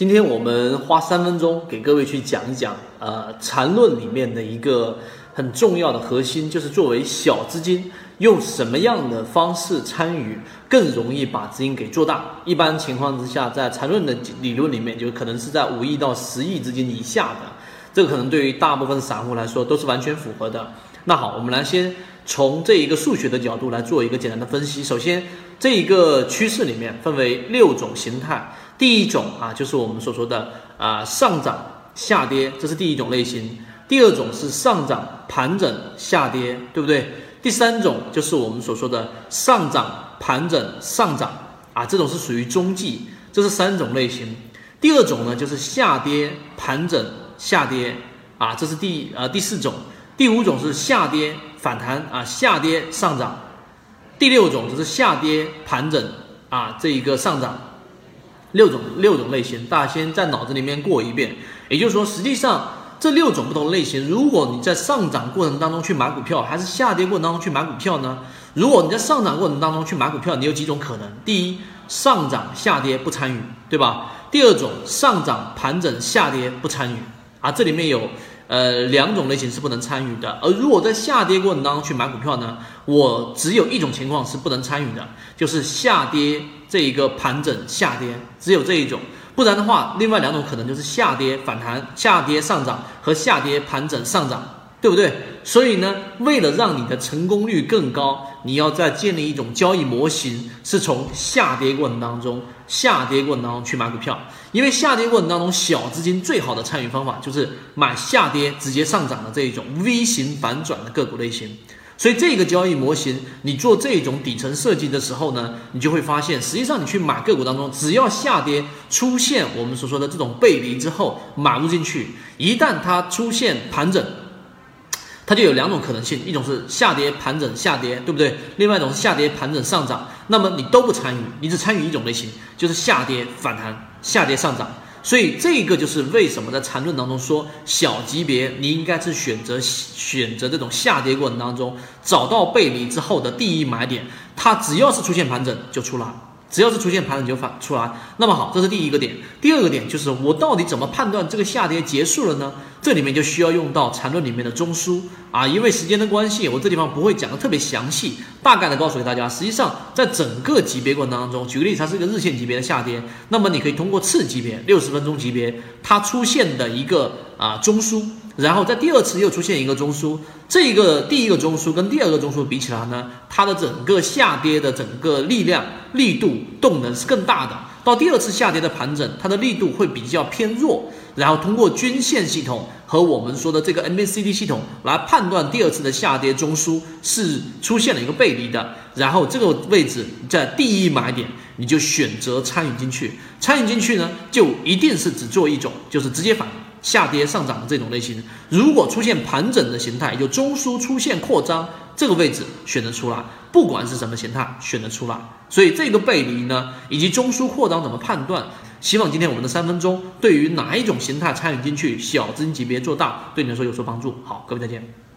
今天我们花三分钟给各位去讲一讲，呃，缠论里面的一个很重要的核心，就是作为小资金，用什么样的方式参与，更容易把资金给做大。一般情况之下，在缠论的理论里面，就可能是在五亿到十亿资金以下的，这个可能对于大部分散户来说都是完全符合的。那好，我们来先从这一个数学的角度来做一个简单的分析。首先，这一个趋势里面分为六种形态。第一种啊，就是我们所说的啊上涨下跌，这是第一种类型。第二种是上涨盘整下跌，对不对？第三种就是我们所说的上涨盘整上涨啊，这种是属于中继，这是三种类型。第二种呢，就是下跌盘整下跌啊，这是第呃第四种。第五种是下跌反弹啊，下跌上涨。第六种就是下跌盘整啊，这一个上涨。六种六种类型，大家先在脑子里面过一遍。也就是说，实际上这六种不同类型，如果你在上涨过程当中去买股票，还是下跌过程当中去买股票呢？如果你在上涨过程当中去买股票，你有几种可能？第一，上涨下跌不参与，对吧？第二种，上涨盘整下跌不参与啊，这里面有。呃，两种类型是不能参与的。而如果在下跌过程当中去买股票呢，我只有一种情况是不能参与的，就是下跌这一个盘整下跌，只有这一种。不然的话，另外两种可能就是下跌反弹、下跌上涨和下跌盘整上涨。对不对？所以呢，为了让你的成功率更高，你要再建立一种交易模型，是从下跌过程当中、下跌过程当中去买股票。因为下跌过程当中，小资金最好的参与方法就是买下跌直接上涨的这一种 V 型反转的个股类型。所以这个交易模型，你做这种底层设计的时候呢，你就会发现，实际上你去买个股当中，只要下跌出现我们所说的这种背离之后，买入进去，一旦它出现盘整。它就有两种可能性，一种是下跌盘整下跌，对不对？另外一种是下跌盘整上涨。那么你都不参与，你只参与一种类型，就是下跌反弹下跌上涨。所以这个就是为什么在缠论当中说，小级别你应该是选择选择这种下跌过程当中找到背离之后的第一买点，它只要是出现盘整就出来。只要是出现盘整就反出来，那么好，这是第一个点。第二个点就是我到底怎么判断这个下跌结束了呢？这里面就需要用到缠论里面的中枢啊。因为时间的关系，我这地方不会讲的特别详细，大概的告诉给大家。实际上，在整个级别过程当中，举个例子，它是一个日线级别的下跌，那么你可以通过次级别六十分钟级别它出现的一个啊中枢。然后在第二次又出现一个中枢，这个第一个中枢跟第二个中枢比起来呢，它的整个下跌的整个力量、力度、动能是更大的。到第二次下跌的盘整，它的力度会比较偏弱。然后通过均线系统和我们说的这个 MACD 系统来判断第二次的下跌中枢是出现了一个背离的。然后这个位置在第一买点，你就选择参与进去。参与进去呢，就一定是只做一种，就是直接反。下跌上涨的这种类型，如果出现盘整的形态，就中枢出现扩张，这个位置选择出来，不管是什么形态选择出来。所以这个背离呢，以及中枢扩张怎么判断？希望今天我们的三分钟对于哪一种形态参与进去，小资金级别做大，对你来说有所帮助。好，各位再见。